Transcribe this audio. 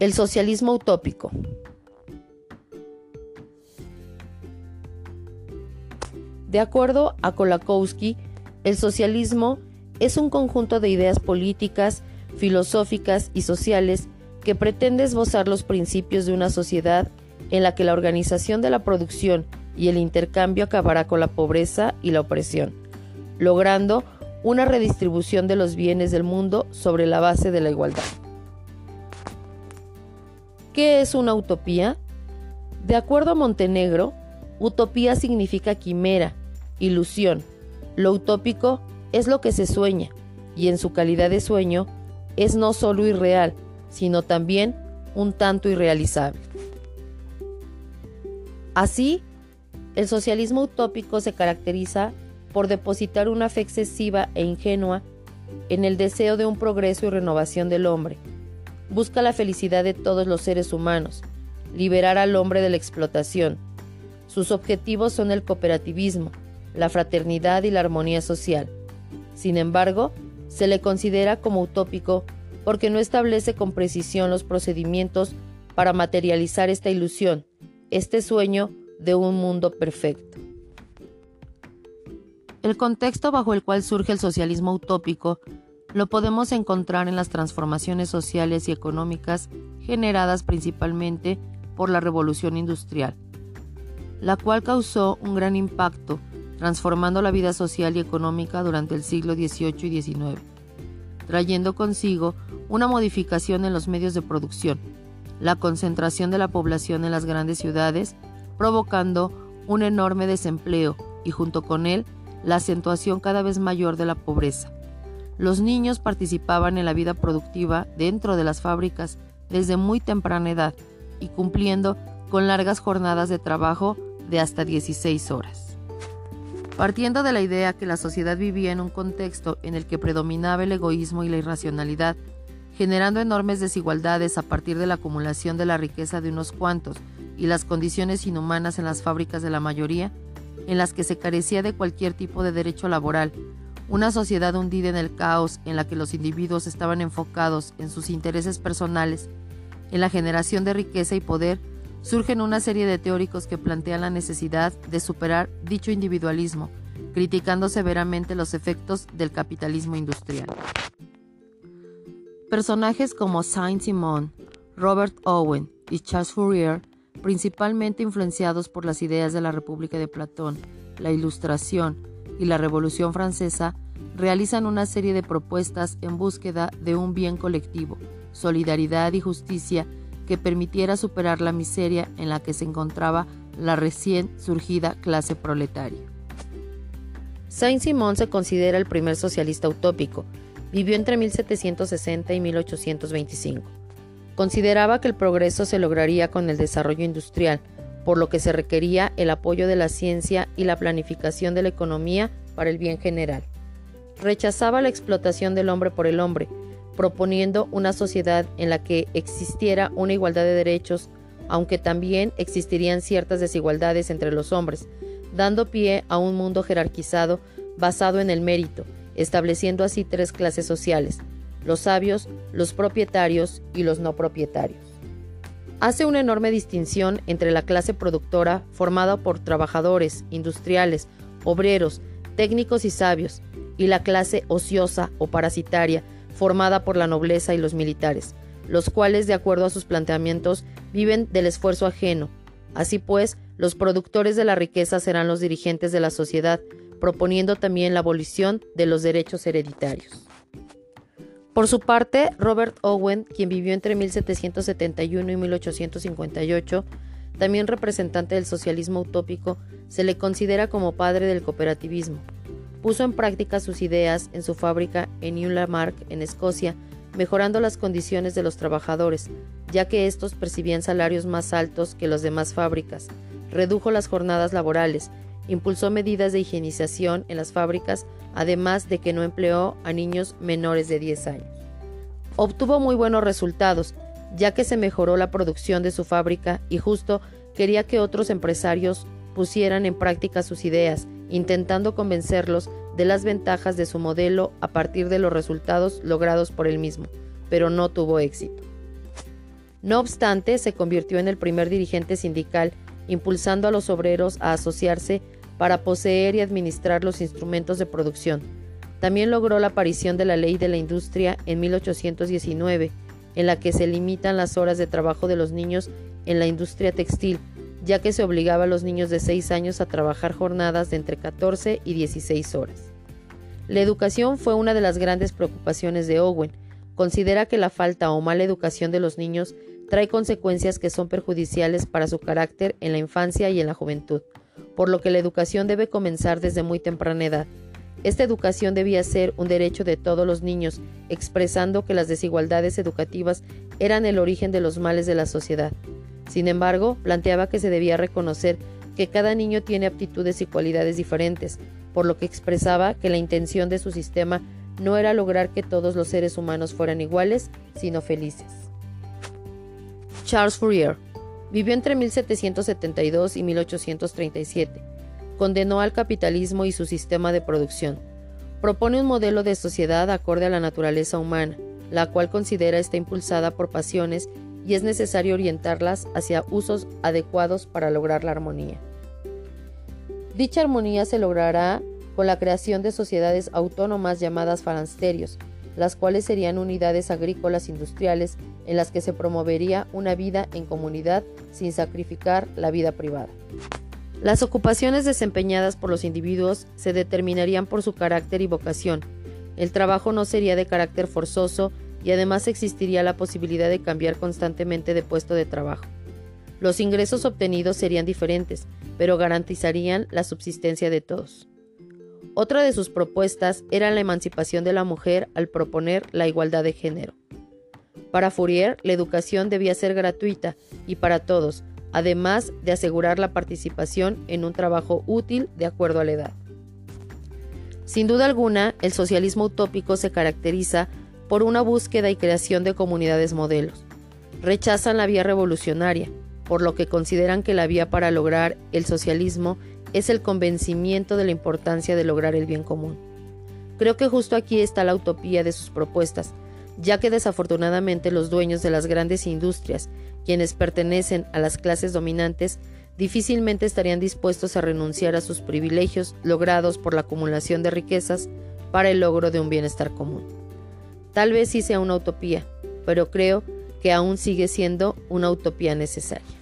El socialismo utópico. De acuerdo a Kolakowski, el socialismo es un conjunto de ideas políticas, filosóficas y sociales que pretende esbozar los principios de una sociedad en la que la organización de la producción y el intercambio acabará con la pobreza y la opresión, logrando una redistribución de los bienes del mundo sobre la base de la igualdad. ¿Qué es una utopía? De acuerdo a Montenegro, utopía significa quimera, ilusión. Lo utópico es lo que se sueña, y en su calidad de sueño es no solo irreal, sino también un tanto irrealizable. Así, el socialismo utópico se caracteriza por depositar una fe excesiva e ingenua en el deseo de un progreso y renovación del hombre. Busca la felicidad de todos los seres humanos, liberar al hombre de la explotación. Sus objetivos son el cooperativismo, la fraternidad y la armonía social. Sin embargo, se le considera como utópico porque no establece con precisión los procedimientos para materializar esta ilusión, este sueño de un mundo perfecto. El contexto bajo el cual surge el socialismo utópico lo podemos encontrar en las transformaciones sociales y económicas generadas principalmente por la revolución industrial, la cual causó un gran impacto transformando la vida social y económica durante el siglo XVIII y XIX, trayendo consigo una modificación en los medios de producción, la concentración de la población en las grandes ciudades, provocando un enorme desempleo y junto con él la acentuación cada vez mayor de la pobreza. Los niños participaban en la vida productiva dentro de las fábricas desde muy temprana edad y cumpliendo con largas jornadas de trabajo de hasta 16 horas. Partiendo de la idea que la sociedad vivía en un contexto en el que predominaba el egoísmo y la irracionalidad, generando enormes desigualdades a partir de la acumulación de la riqueza de unos cuantos y las condiciones inhumanas en las fábricas de la mayoría, en las que se carecía de cualquier tipo de derecho laboral, una sociedad hundida en el caos en la que los individuos estaban enfocados en sus intereses personales, en la generación de riqueza y poder, surgen una serie de teóricos que plantean la necesidad de superar dicho individualismo, criticando severamente los efectos del capitalismo industrial. Personajes como Saint-Simon, Robert Owen y Charles Fourier, principalmente influenciados por las ideas de la República de Platón, la Ilustración y la Revolución Francesa, realizan una serie de propuestas en búsqueda de un bien colectivo, solidaridad y justicia que permitiera superar la miseria en la que se encontraba la recién surgida clase proletaria. Saint-Simon se considera el primer socialista utópico. Vivió entre 1760 y 1825. Consideraba que el progreso se lograría con el desarrollo industrial, por lo que se requería el apoyo de la ciencia y la planificación de la economía para el bien general. Rechazaba la explotación del hombre por el hombre, proponiendo una sociedad en la que existiera una igualdad de derechos, aunque también existirían ciertas desigualdades entre los hombres, dando pie a un mundo jerarquizado basado en el mérito, estableciendo así tres clases sociales, los sabios, los propietarios y los no propietarios. Hace una enorme distinción entre la clase productora formada por trabajadores, industriales, obreros, técnicos y sabios, y la clase ociosa o parasitaria, formada por la nobleza y los militares, los cuales, de acuerdo a sus planteamientos, viven del esfuerzo ajeno. Así pues, los productores de la riqueza serán los dirigentes de la sociedad, proponiendo también la abolición de los derechos hereditarios. Por su parte, Robert Owen, quien vivió entre 1771 y 1858, también representante del socialismo utópico, se le considera como padre del cooperativismo. Puso en práctica sus ideas en su fábrica en Newlamark, en Escocia, mejorando las condiciones de los trabajadores, ya que estos percibían salarios más altos que las demás fábricas. Redujo las jornadas laborales, impulsó medidas de higienización en las fábricas, además de que no empleó a niños menores de 10 años. Obtuvo muy buenos resultados, ya que se mejoró la producción de su fábrica y justo quería que otros empresarios pusieran en práctica sus ideas intentando convencerlos de las ventajas de su modelo a partir de los resultados logrados por él mismo, pero no tuvo éxito. No obstante, se convirtió en el primer dirigente sindical, impulsando a los obreros a asociarse para poseer y administrar los instrumentos de producción. También logró la aparición de la Ley de la Industria en 1819, en la que se limitan las horas de trabajo de los niños en la industria textil, ya que se obligaba a los niños de 6 años a trabajar jornadas de entre 14 y 16 horas. La educación fue una de las grandes preocupaciones de Owen. Considera que la falta o mala educación de los niños trae consecuencias que son perjudiciales para su carácter en la infancia y en la juventud, por lo que la educación debe comenzar desde muy temprana edad. Esta educación debía ser un derecho de todos los niños, expresando que las desigualdades educativas eran el origen de los males de la sociedad. Sin embargo, planteaba que se debía reconocer que cada niño tiene aptitudes y cualidades diferentes, por lo que expresaba que la intención de su sistema no era lograr que todos los seres humanos fueran iguales, sino felices. Charles Fourier vivió entre 1772 y 1837. Condenó al capitalismo y su sistema de producción. Propone un modelo de sociedad acorde a la naturaleza humana, la cual considera está impulsada por pasiones y es necesario orientarlas hacia usos adecuados para lograr la armonía. Dicha armonía se logrará con la creación de sociedades autónomas llamadas falansterios, las cuales serían unidades agrícolas industriales en las que se promovería una vida en comunidad sin sacrificar la vida privada. Las ocupaciones desempeñadas por los individuos se determinarían por su carácter y vocación. El trabajo no sería de carácter forzoso y además existiría la posibilidad de cambiar constantemente de puesto de trabajo. Los ingresos obtenidos serían diferentes, pero garantizarían la subsistencia de todos. Otra de sus propuestas era la emancipación de la mujer al proponer la igualdad de género. Para Fourier, la educación debía ser gratuita y para todos, además de asegurar la participación en un trabajo útil de acuerdo a la edad. Sin duda alguna, el socialismo utópico se caracteriza por una búsqueda y creación de comunidades modelos. Rechazan la vía revolucionaria, por lo que consideran que la vía para lograr el socialismo es el convencimiento de la importancia de lograr el bien común. Creo que justo aquí está la utopía de sus propuestas, ya que desafortunadamente los dueños de las grandes industrias, quienes pertenecen a las clases dominantes, difícilmente estarían dispuestos a renunciar a sus privilegios logrados por la acumulación de riquezas para el logro de un bienestar común. Tal vez sí sea una utopía, pero creo que aún sigue siendo una utopía necesaria.